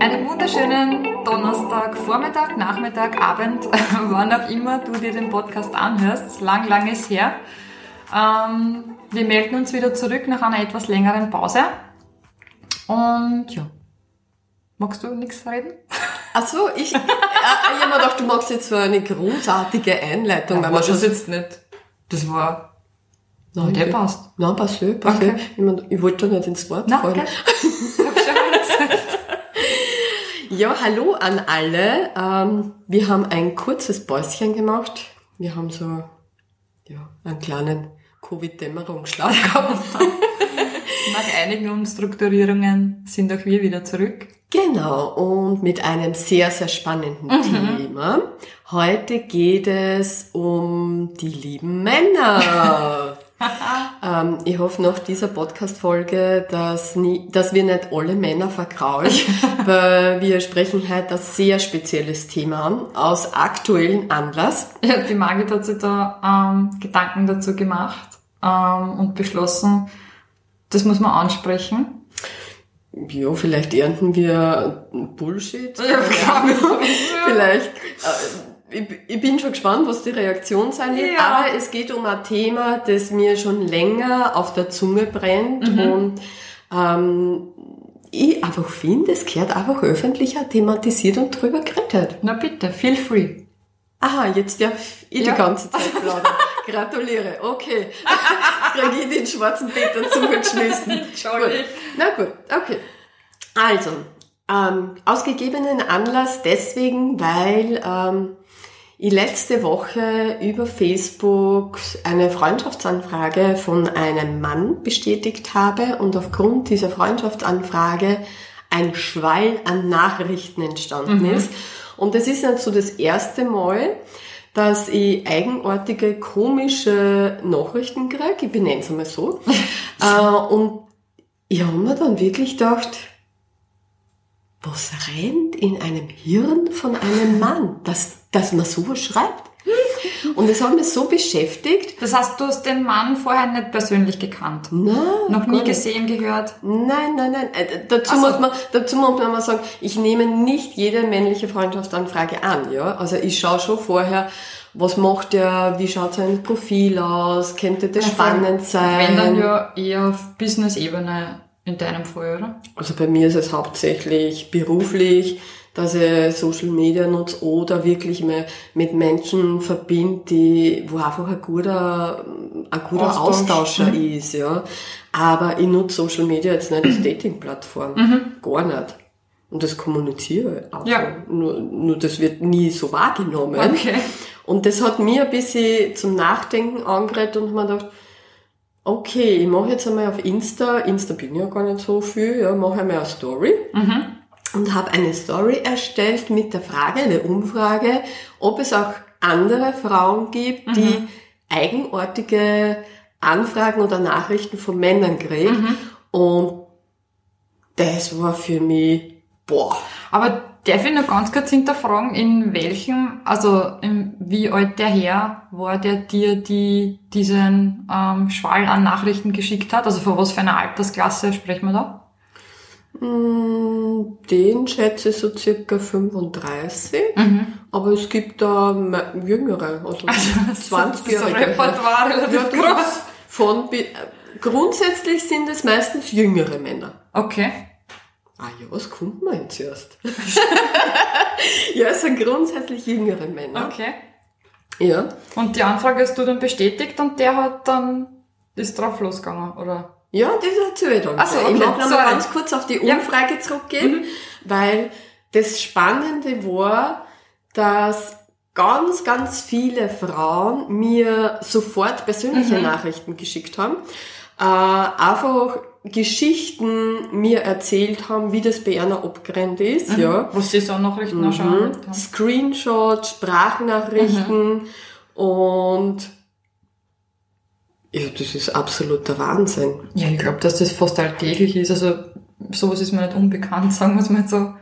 Einen wunderschönen Donnerstag, Vormittag, Nachmittag, Abend, wann auch immer du dir den Podcast anhörst. Lang, lang ist her. Ähm, wir melden uns wieder zurück nach einer etwas längeren Pause. Und ja, magst du nichts reden? Ach so, ich, äh, ich habe mir gedacht, du magst jetzt so eine großartige Einleitung. Ja, wir das schon jetzt nicht. Das war... Nein, der passt. Nein, passt eh, passt Okay. Ich, mein, ich wollte da nicht ins Wort Na, fallen. schon gesagt. Ja, hallo an alle. Ähm, wir haben ein kurzes Päuschen gemacht. Wir haben so ja, einen kleinen Covid-Dämmerungsschlaf gehabt. Nach einigen Umstrukturierungen sind auch wir wieder zurück. genau, und mit einem sehr, sehr spannenden Thema. Heute geht es um die lieben Männer. ähm, ich hoffe nach dieser Podcast-Folge, dass, nie, dass wir nicht alle Männer verkraulen, weil wir sprechen heute ein sehr spezielles Thema an, aus aktuellem Anlass. Ja, die Margit hat sich da ähm, Gedanken dazu gemacht ähm, und beschlossen, das muss man ansprechen. Ja, vielleicht ernten wir Bullshit. Ja, vielleicht. Äh, ich, ich bin schon gespannt, was die Reaktion sein wird. Ja. Aber es geht um ein Thema, das mir schon länger auf der Zunge brennt Mhm. und ähm, ich einfach finde, es gehört einfach öffentlicher thematisiert und drüber geredet. Na bitte, feel free. Aha, jetzt darf ich Ja. die ganze Zeit plaudern. Gratuliere. Okay. Jetzt krieg ich den schwarzen Peter zugeschmissen. Entschuldigung. Gut. Na gut, okay. Also, ähm, aus gegebenen Anlass deswegen, weil ähm, ich letzte Woche über Facebook eine Freundschaftsanfrage von einem Mann bestätigt habe und aufgrund dieser Freundschaftsanfrage ein Schwall an Nachrichten entstanden ist. Und es ist nicht so das erste Mal, dass ich eigenartige, komische Nachrichten kriege. Ich benenne es einmal so. äh, und ich habe mir dann wirklich gedacht, was rennt in einem Hirn von einem Mann, dass, dass man sowas schreibt? Und es hat mich so beschäftigt. Das heißt, du hast den Mann vorher nicht persönlich gekannt. Nein, Noch nie gesehen, gehört. Nein, nein, nein. Äh, dazu, Ach so. muss man, dazu muss man mal sagen, ich nehme nicht jede männliche Freundschaftsanfrage an. Ja? Also ich schaue schon vorher, was macht er, wie schaut sein Profil aus, könnte das spannend sein. Wenn dann ja eher auf Business-Ebene in deinem Fall, oder? Also bei mir ist es hauptsächlich beruflich, dass ich Social Media nutze oder wirklich mehr mit Menschen verbinde, die, wo einfach ein guter, ein guter Austausch. Austauscher ist, ja. Aber ich nutze Social Media jetzt nicht als Dating-Plattform. Gar nicht. Und das kommuniziere ich auch. Ja. Nur, nur das wird nie so wahrgenommen. Okay. Und das hat mir ein bisschen zum Nachdenken angeregt und mir gedacht, okay, ich mache jetzt einmal auf Insta, Insta bin ja gar nicht so viel, ja, mache einmal eine Story und habe eine Story erstellt mit der Frage, eine Umfrage, ob es auch andere Frauen gibt, die eigenartige Anfragen oder Nachrichten von Männern kriegen. Und das war für mich, boah, Aber darf ich noch ganz kurz hinterfragen, in welchem, also in, wie alt der Herr war, der dir die, diesen ähm, Schwall an Nachrichten geschickt hat? Also von was für einer Altersklasse sprechen wir da? Mm, Den schätze ich so circa 35. Mhm. Aber es gibt da jüngere, also, Das 20-Jährige. Repertoire relativ Ja, von, äh, grundsätzlich sind es meistens jüngere Männer. Okay. Ah ja, was kommt man jetzt erst? ja, es sind grundsätzlich jüngere Männer. Okay. Ja. Und die Anfrage hast du dann bestätigt und der hat dann, ist drauf losgegangen, oder? Ja, das erzähle ich dann. Ach so, Ich okay, mag noch mal ganz kurz auf die Ja. Umfrage zurückgehen, weil das Spannende war, dass ganz, ganz viele Frauen mir sofort persönliche Nachrichten geschickt haben. Äh, einfach Geschichten mir erzählt haben, wie das bei einer abgerennt ist, ja. Was sie so Nachrichten mhm. anschauen. Mhm. Screenshots, Sprachnachrichten und ja, das ist absoluter Wahnsinn. Ja, ich glaube, dass das fast alltäglich ist. Also sowas ist mir nicht unbekannt, sagen wir es mal so.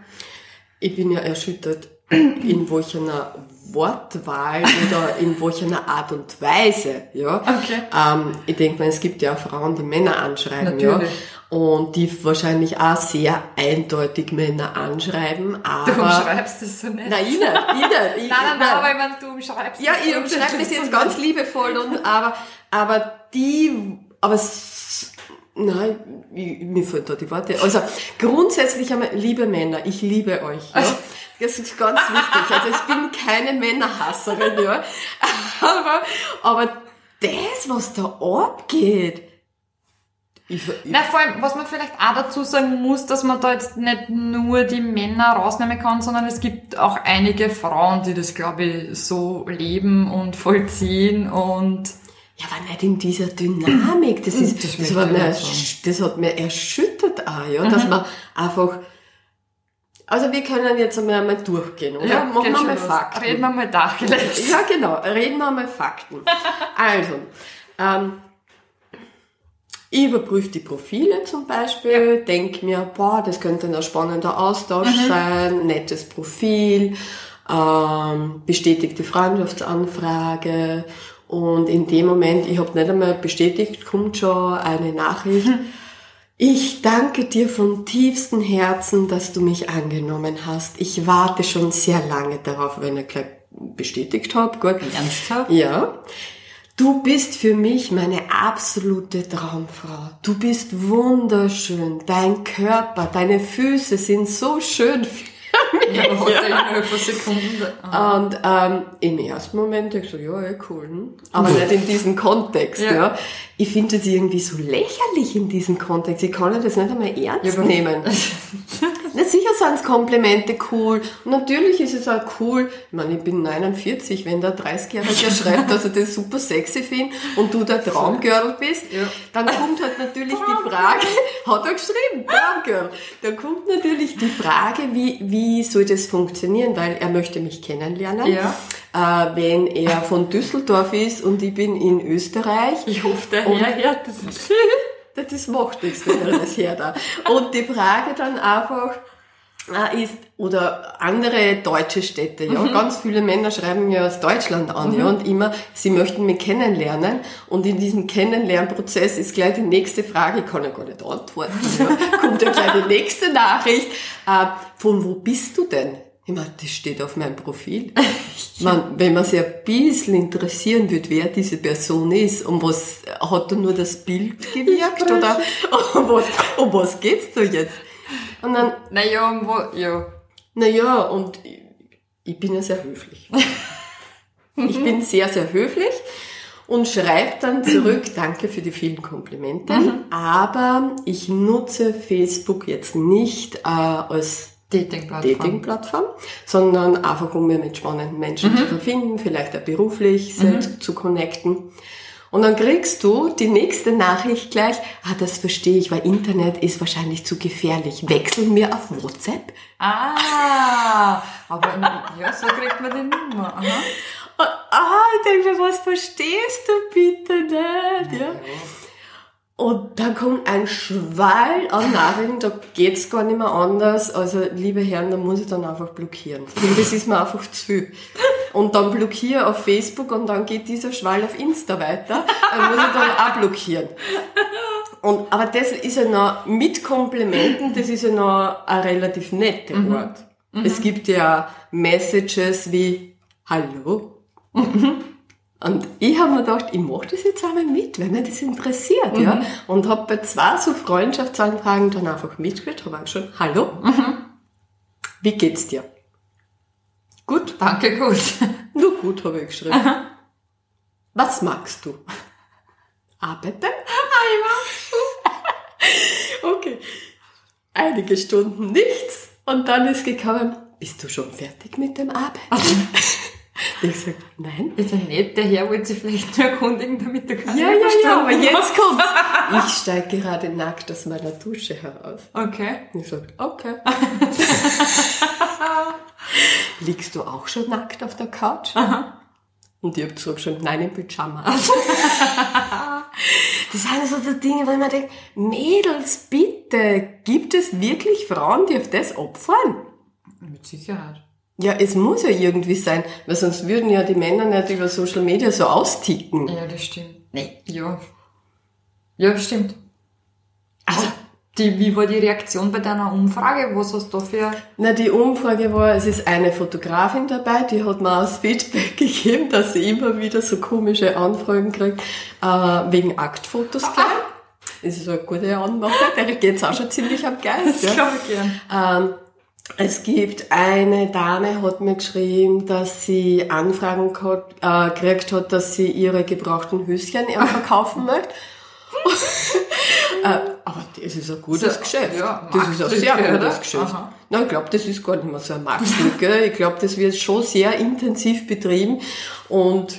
Ich bin ja erschüttert, in welcher Wortwahl oder in welcher Art und Weise. Ja. Okay. Ähm, ich denke mal, es gibt ja auch Frauen, die Männer anschreiben. Natürlich. Ja. Und die wahrscheinlich auch sehr eindeutig Männer anschreiben. Aber Du umschreibst das so nicht. Nein, ich nicht. Ich nicht. Ich, Nein, nein, nein, aber ich meine, du umschreibst ja, das ich so umschreibe so jetzt nicht. ganz liebevoll und aber aber die aber nein, ich, mir fehlen da die Worte. Also grundsätzlich einmal liebe Männer, ich liebe euch. Ja? Das ist ganz wichtig. Also ich bin keine Männerhasserin, ja. Aber aber das, was da abgeht, ich, ich, Na, vor allem, was man vielleicht auch dazu sagen muss, dass man da jetzt nicht nur die Männer rausnehmen kann, sondern es gibt auch einige Frauen, die das, glaube ich, so leben und vollziehen und Ja, aber nicht in dieser Dynamik. Das ist, Das das, ich mir, das hat mir erschüttert auch, ja, dass man einfach, also wir können jetzt einmal, einmal durchgehen, oder? Machen geht wir mal los. Fakten. Reden wir mal Tacheles. Ja, genau. Reden wir mal Fakten. Also, ähm, ich überprüfe die Profile zum Beispiel, denk mir, boah, das könnte ein spannender Austausch sein, nettes Profil, ähm, bestätigte Freundschaftsanfrage und in dem Moment, ich habe nicht einmal bestätigt, kommt schon eine Nachricht. Ich danke dir von tiefstem Herzen, dass du mich angenommen hast. Ich warte schon sehr lange darauf, wenn ich gleich bestätigt habe. Gut. Ernsthaft? Ja. Du bist für mich meine absolute Traumfrau. Du bist wunderschön. Dein Körper, deine Füße sind so schön für mich. Ja, Sekunden. Ah. Und ähm, im ersten Moment ich so, ja, ja, cool. Hm? Aber nicht in diesem Kontext. Ja. Ja. Ich finde das irgendwie so lächerlich in diesem Kontext. Ich kann ja das nicht einmal ernst aber- nehmen. Na, sicher sind Komplimente cool. Und natürlich ist es auch cool. Ich meine, ich bin 49, wenn der 30-Jährige schreibt, dass er das super sexy findet und du der Traumgirl bist, Ja. dann kommt halt natürlich die Frage, hat er geschrieben, Traumgirl. Dann kommt natürlich die Frage, wie, wie soll das funktionieren, weil er möchte mich kennenlernen. Ja. Äh, wenn er von Düsseldorf ist und ich bin in Österreich, Ich hoffe, der Herr hört das. das macht nichts, wenn er das hört. auch. Und die Frage dann einfach äh, ist, oder andere deutsche Städte, ja, ganz viele Männer schreiben ja aus Deutschland an, ja, und immer, sie möchten mich kennenlernen, und in diesem Kennenlernprozess ist gleich die nächste Frage, ich kann ja gar nicht antworten, ja, kommt ja gleich die nächste Nachricht, äh, von wo bist du denn? Ich meine, das steht auf meinem Profil. Man, wenn man sich ein bisschen interessieren würde, wer diese Person ist, um was hat da nur das Bild gewirkt oder um was, um was geht's da jetzt? Und dann, Naja, um wo, ja. naja, und ich, ich bin ja sehr höflich. Ich bin sehr, sehr höflich und schreibe dann zurück, danke für die vielen Komplimente, aber ich nutze Facebook jetzt nicht äh, als Dating-Plattform. Dating-Plattform, sondern einfach um mir mit spannenden Menschen zu verbinden, vielleicht auch beruflich se- zu connecten. Und dann kriegst du die nächste Nachricht gleich, ah, das verstehe ich, weil Internet ist wahrscheinlich zu gefährlich. Wechseln wir auf WhatsApp. Ah, aber ja, so kriegt man die Nummer. Aha. Und, ah, ich denke mir, was verstehst du bitte nicht? Ja. Und dann kommt ein Schwall an Nachrichten, da geht's gar nicht mehr anders. Also, liebe Herren, da muss ich dann einfach blockieren. Das ist mir einfach zu viel. Und dann blockiere auf Facebook und dann geht dieser Schwall auf Insta weiter. Dann muss ich dann auch blockieren. Und, aber das ist ja noch, mit Komplimenten, das ist ja noch ein relativ nette Wort. Es gibt ja Messages wie, hallo. Und ich habe mir gedacht, ich mache das jetzt einmal mit, wenn mich das interessiert, ja. Und habe bei zwei so Freundschaftsanfragen dann einfach mitgespielt, habe auch schon, hallo, wie geht's dir? Gut, Danke, gut. nur gut, habe ich geschrieben. Was magst du? Arbeiten? okay. Einige Stunden nichts und dann ist gekommen, bist du schon fertig mit dem Arbeiten? Ich gesagt, nein. Ist ja nett, der Herr wollte sich vielleicht nur erkundigen, damit du keine Ja, ja, ja, aber jetzt kommt's. Ich steige gerade nackt aus meiner Dusche heraus. Okay. Und ich sage, okay. Liegst du auch schon nackt auf der Couch? Und ich habe gesagt schon, nein, im Pyjama. das sind so die Dinge, wo man denkt, Mädels, bitte, gibt es wirklich Frauen, die auf das opfern? Mit Sicherheit. Ja, es muss ja irgendwie sein, weil sonst würden ja die Männer nicht über Social Media so austicken. Ja, das stimmt. Nee. Ja. Ja, stimmt. Also, Die, wie war die Reaktion bei deiner Umfrage? Was hast du da für... na, die Umfrage war, es ist eine Fotografin dabei, die hat mir als Feedback gegeben, dass sie immer wieder so komische Anfragen kriegt, äh, wegen Aktfotos gleich. Das ist eine gute Anmache, der geht's auch schon ziemlich am Geist. Ja. glaube ich gern. Ähm, es gibt eine Dame, hat mir geschrieben, dass sie Anfragen äh, gekriegt hat, dass sie ihre gebrauchten Höschen verkaufen möchte. äh, aber das ist ein gutes So, Geschäft. ja, das ist ein sehr gutes oder? Geschäft. Aha. Ich glaube, das ist gar nicht mehr so eine Marktlücke. ich glaube, das wird schon sehr intensiv betrieben und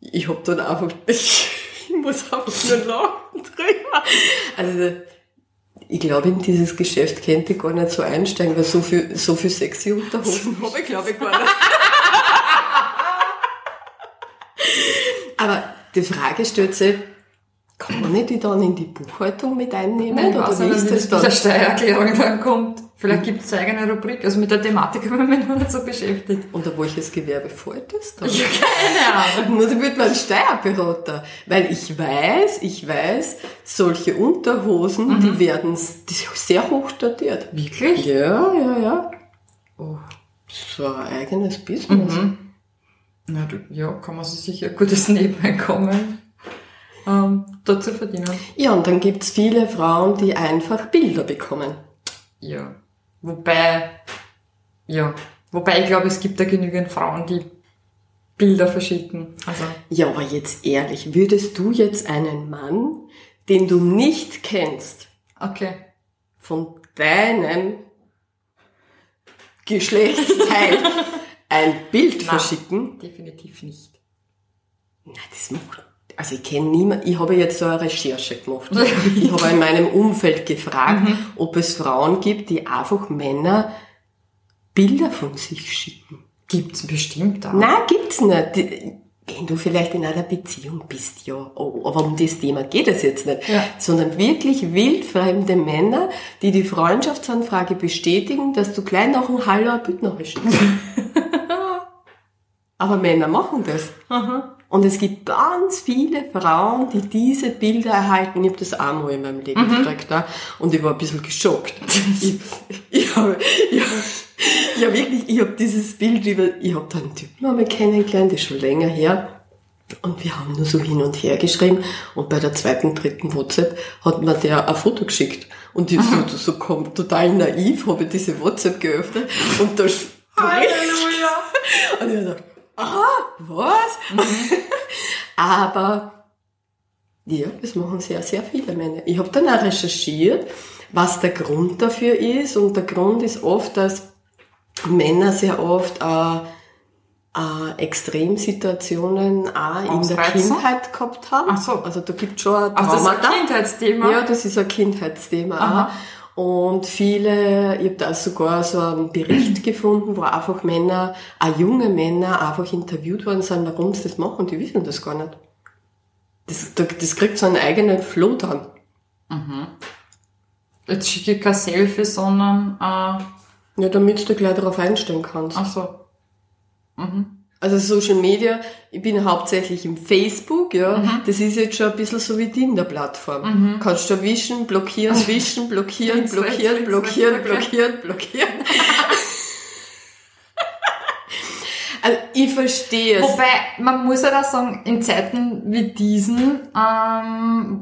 ich habe dann einfach, ich muss einfach nur lachen drüber. Also, ich glaube, in dieses Geschäft könnte ich gar nicht so einsteigen, weil so viel, so viel sexy Unterhosen habe ich, glaube ich, gar nicht. Aber die Frage stellt sich, kann ich die dann in die Buchhaltung mit einnehmen? Nein, oder wie nicht, ist das das mit der dann? Steuererklärung dann kommt. Vielleicht gibt es eine eigene Rubrik. Also mit der Thematik habe ich mich noch nicht so beschäftigt. Unter welches Gewerbe fällt das dann? Ja, keine Ahnung. Muss ich mit meinem Steuerberater. Weil ich weiß, ich weiß, solche Unterhosen, die werden s- die sind sehr hoch dotiert. Wirklich? Ja, ja, ja. Oh, so ein eigenes Business. Na, du, ja, kann man sich sicher ein gutes Nebeneinkommen ähm, dazu verdienen. Ja, und dann gibt's viele Frauen, die einfach Bilder bekommen. Ja. Wobei, ja, wobei ich glaube, es gibt da genügend Frauen, die Bilder verschicken. Also, Ja, aber jetzt ehrlich, würdest du jetzt einen Mann, den du nicht kennst, okay. von deinem Geschlechtsteil ein Bild Nein. verschicken? Definitiv nicht. Nein, das macht. Also ich kenne niemanden, ich habe jetzt so eine Recherche gemacht. ich habe in meinem Umfeld gefragt, ob es Frauen gibt, die einfach Männer Bilder von sich schicken. Gibt's bestimmt auch. Nein, gibt's nicht. Die- Wenn du vielleicht in einer Beziehung bist, ja. Oh, Aber um das Thema geht es jetzt nicht. Ja. Sondern wirklich wildfremde Männer, die die Freundschaftsanfrage bestätigen, dass du gleich Hallo ein Bild nachher schickst. Aber Männer machen das. Und es gibt ganz viele Frauen, die diese Bilder erhalten. Ich habe das einmal in meinem Leben gekriegt. Ja? Und ich war ein bisschen geschockt. ich, ich habe ich hab, ich hab wirklich, ich habe dieses Bild über, ich habe da einen Typen einmal kennengelernt, das ist schon länger her. Und wir haben nur so hin und her geschrieben. Und bei der zweiten, dritten WhatsApp hat mir der ein Foto geschickt. Und ich so, so kom- total naiv habe ich diese WhatsApp geöffnet. Und da Halleluja! und ich dachte, ah, was? Aber ja, das machen sehr, sehr viele Männer. Ich habe dann auch recherchiert, was der Grund dafür ist. Und der Grund ist oft, dass Männer sehr oft äh, äh, Extremsituationen auch in der? Kindheit gehabt haben. Ach so. Also da gibt schon ein Also das ist ein Traumata. Kindheitsthema. Ja, das ist ein Kindheitsthema. Und viele, ich habe da sogar so einen Bericht gefunden, wo einfach Männer, auch junge Männer, einfach interviewt worden sind, warum sie das machen, die wissen das gar nicht. Das, das kriegt so einen eigenen Flow dann. Jetzt schicke ich kein Selfie, sondern, äh, Ja, damit du gleich darauf einstellen kannst. ach so. Also Social Media, ich bin hauptsächlich im Facebook, ja. Mhm. Das ist jetzt schon ein bisschen so wie Tinder-Plattform. Kannst du wischen, blockieren, wischen, blockieren, blockieren, blockieren, blockieren, blockieren. also ich verstehe es. Wobei, man muss ja da sagen, in Zeiten wie diesen, ähm,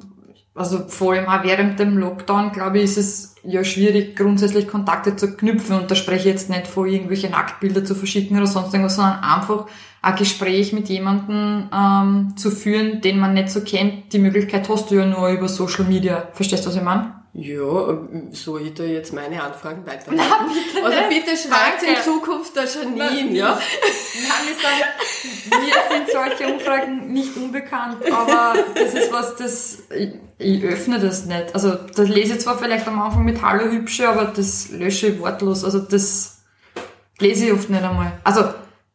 also vor allem auch während dem Lockdown, glaube ich, ist es ja schwierig, grundsätzlich Kontakte zu knüpfen. Und da spreche ich jetzt nicht vor, irgendwelche Nacktbilder zu verschicken oder sonst irgendwas, sondern einfach ein Gespräch mit jemandem ähm, zu führen, den man nicht so kennt. Die Möglichkeit hast du ja nur über Social Media. Verstehst du, was ich meine? Ja, soll ich da jetzt meine Anfragen weiterleiten? also bitte schreibt in. Zukunft der Janine, ja? Nein, wir, sagen, wir sind solche Umfragen nicht unbekannt, aber das ist was, das, ich, ich öffne das nicht. Also, das lese ich zwar vielleicht am Anfang mit Hallo Hübsche, aber das lösche ich wortlos. Also, das lese ich oft nicht einmal. Also,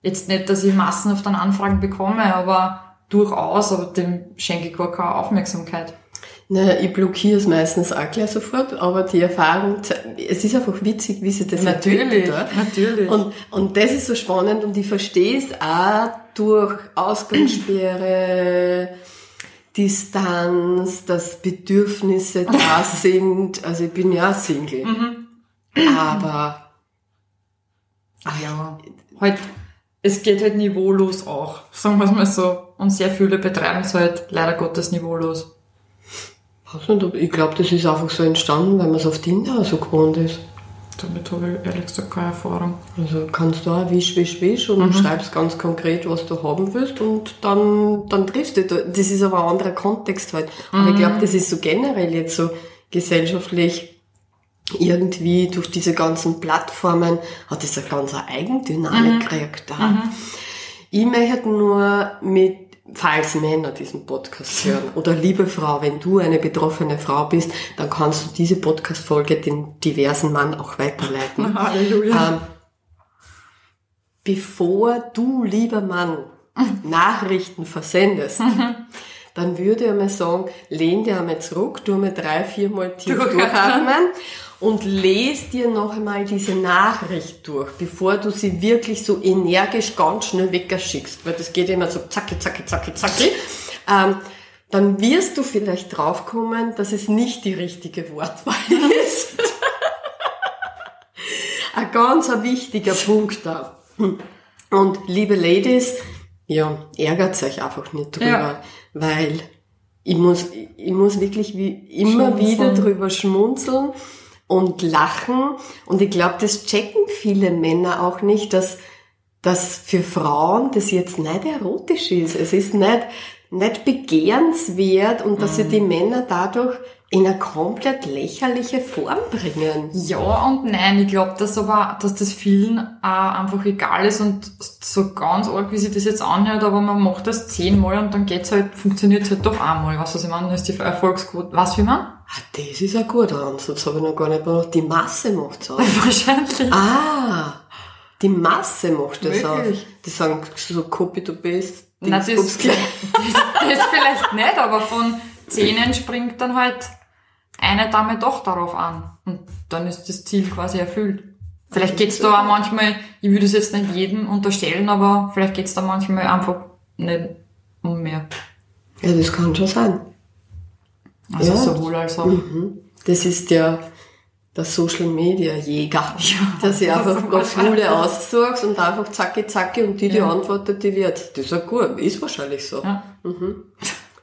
jetzt nicht, dass ich massenhaft an Anfragen bekomme, aber durchaus, aber dem schenke ich gar keine Aufmerksamkeit. Naja, ich blockiere es meistens auch gleich sofort, aber die Erfahrung, es ist einfach witzig, wie sich das entwickelt. ja. natürlich. Und, und das ist so spannend und ich verstehe es auch durch Ausgangssperre, Distanz, dass Bedürfnisse da sind. Also ich bin ja Single. Aber Ah ja, halt, es geht halt niveaulos auch, sagen wir es mal so. Und sehr viele betreiben es halt leider Gottes niveaulos. Ich glaube, das ist einfach so entstanden, weil man es auf Tinder so gewohnt ist. Damit habe ich ehrlich gesagt keine Erfahrung. Also kannst du auch wisch, wisch, wisch und schreibst ganz konkret, was du haben willst und dann, dann triffst du. Das ist aber ein anderer Kontext halt. Aber ich glaube, das ist so generell jetzt so gesellschaftlich irgendwie durch diese ganzen Plattformen hat es eine ganz Eigendynamik gekriegt. Da. Ich möchte nur mit, falls Männer diesen Podcast hören, oder liebe Frau, wenn du eine betroffene Frau bist, dann kannst du diese Podcast-Folge den diversen Mann auch weiterleiten. Halleluja. Ähm, bevor du, lieber Mann, Nachrichten versendest, dann würde ich einmal sagen, lehn dir einmal zurück, tu einmal drei, viermal tief Durchatmen. Und les dir noch einmal diese Nachricht durch, bevor du sie wirklich so energisch ganz schnell weggeschickst, weil das geht immer so zacki, zacki, zacki, zacki. Ähm, dann wirst du vielleicht draufkommen, dass es nicht die richtige Wortwahl ist. ein ganz ein wichtiger Punkt da. Und liebe Ladies, ja, ärgert euch einfach nicht drüber, Ja. weil ich muss, ich muss wirklich wie immer wieder drüber schmunzeln und lachen. Und ich glaube, das checken viele Männer auch nicht, dass, dass für Frauen das jetzt nicht erotisch ist. Es ist nicht, nicht begehrenswert und dass sie die Männer dadurch in eine komplett lächerliche Form bringen. Ja und nein, ich glaube, dass aber, dass das vielen äh, einfach egal ist und so ganz arg, wie sich das jetzt anhört, aber man macht das zehnmal und dann geht's halt, funktioniert's halt doch einmal. Was was ich meine, dann ist die Erfolgsquote, was wie man? Ah, das ist ein guter Ansatz, habe ich noch gar nicht gemacht. Die Masse macht's aus. Wahrscheinlich. ah, die Masse macht das aus. Wirklich? Die sagen so copy to paste. Na, das, Dingsbums das, das vielleicht nicht, aber von Zehnen springt dann halt eine Dame doch darauf an. Und dann ist das Ziel quasi erfüllt. Vielleicht geht's da auch manchmal, ich würde es jetzt nicht jedem unterstellen, aber vielleicht geht's da manchmal einfach nicht um mehr. Ja, das kann schon sein. Also Ja. sowohl als auch. Das ist der, der Social Media Jäger. Ja, dass ich das einfach mal Schwule aussuchst und einfach zacki zacki und die, die Ja. antwortet, die wird. Das ist ja gut. Ist wahrscheinlich so. Ja.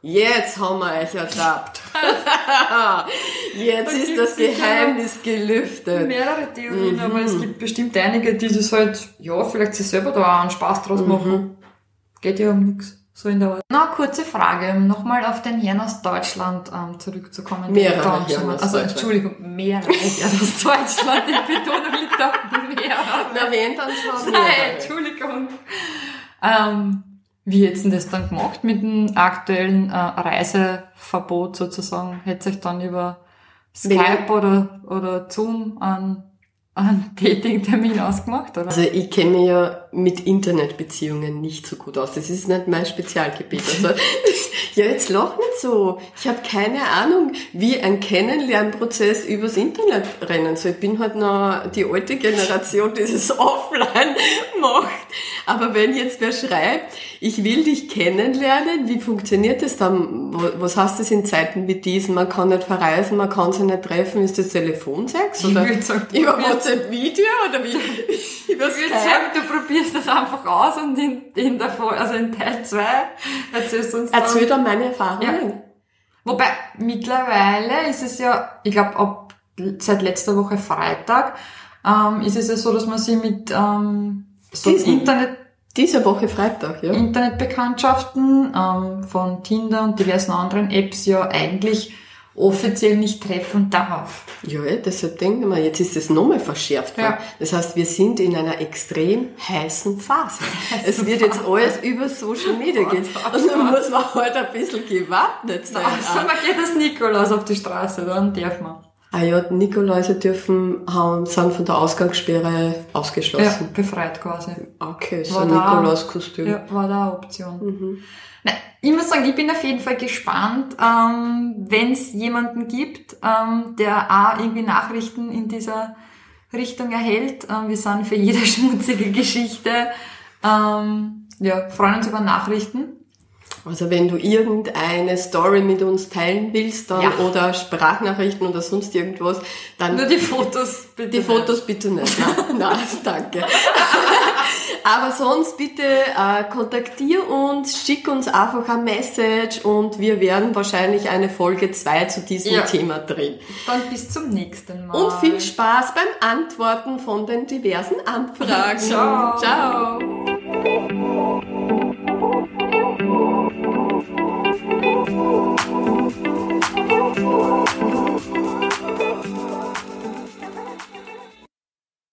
Jetzt haben wir euch ertappt. Jetzt ist das Geheimnis gelüftet. Mehrere Theorien, aber es gibt bestimmt einige, die das halt, ja, vielleicht sich selber da auch einen Spaß draus Mhm. machen. Geht ja um nichts. So in der Art. Na, kurze Frage, um nochmal auf den Herrn aus Deutschland ähm, zurückzukommen. Mehrere mal- aus Also. Entschuldigung, mehrere Herren aus Deutschland. Die Betonung liegt auf mehrere. Na, wen dann schon Nein. Entschuldigung. Ähm, wie hättest du das dann gemacht mit dem aktuellen äh, Reiseverbot sozusagen? Hättest du euch dann über Skype oder, oder Zoom einen, einen Dating-Termin ausgemacht? Oder? Also ich kenne mich ja mit Internetbeziehungen nicht so gut aus. Das ist nicht mein Spezialgebiet. Also, ja, jetzt lach nicht so. Ich habe keine Ahnung, wie ein Kennenlernprozess übers Internet rennen soll. Ich bin halt noch die alte Generation, die das offline macht. Aber wenn jetzt wer schreibt, ich will dich kennenlernen, wie funktioniert das dann? Was heißt das in Zeiten wie diesen? Man kann nicht verreisen, man kann sich nicht treffen. Ist das Telefonsex? Ich Oder sagen, über WhatsApp-Video? Oder wie? Ich würde sagen, du probierst das einfach aus und in, in der also in Teil 2 erzählst du uns dann- Erzähl dann meine Erfahrungen. Wobei, mittlerweile ist es ja, ich glaube, ab seit letzter Woche Freitag, ähm, ist es ja so, dass man sich mit ähm, so Diesen? Internet, Diese Woche Freitag, ja. Internetbekanntschaften ähm, von Tinder und diversen anderen Apps ja eigentlich offiziell nicht treffen darf. Ja, eh, deshalb denken wir, jetzt ist es nochmal verschärft. Ja. Das heißt, wir sind in einer extrem heißen Phase. es wird jetzt alles über Social Media gehen. Und dann muss man halt ein bisschen gewappnet sein. Also man geht als Nikolaus auf die Straße, dann darf man. Ah ja, Nikoläuse dürfen, haben, sind von der Ausgangssperre ausgeschlossen. Ja, befreit quasi. Okay, so ein Nikolauskostüm. Ja, war da eine Option. Mhm. Na, ich muss sagen, ich bin auf jeden Fall gespannt, ähm, wenn es jemanden gibt, ähm, der auch irgendwie Nachrichten in dieser Richtung erhält. Ähm, wir sind für jede schmutzige Geschichte, ähm, ja, freuen uns über Nachrichten. Also wenn du irgendeine Story mit uns teilen willst dann, Ja. oder Sprachnachrichten oder sonst irgendwas, dann Nur die Fotos bitte. die nicht. Fotos bitte nicht. Nein, nein danke. Aber sonst bitte äh, kontaktier uns, schick uns einfach ein Message und wir werden wahrscheinlich eine Folge 2 zu diesem Ja. Thema drehen. Dann bis zum nächsten Mal. Und viel Spaß beim Antworten von den diversen Anfragen. Ciao. Ciao. Oh.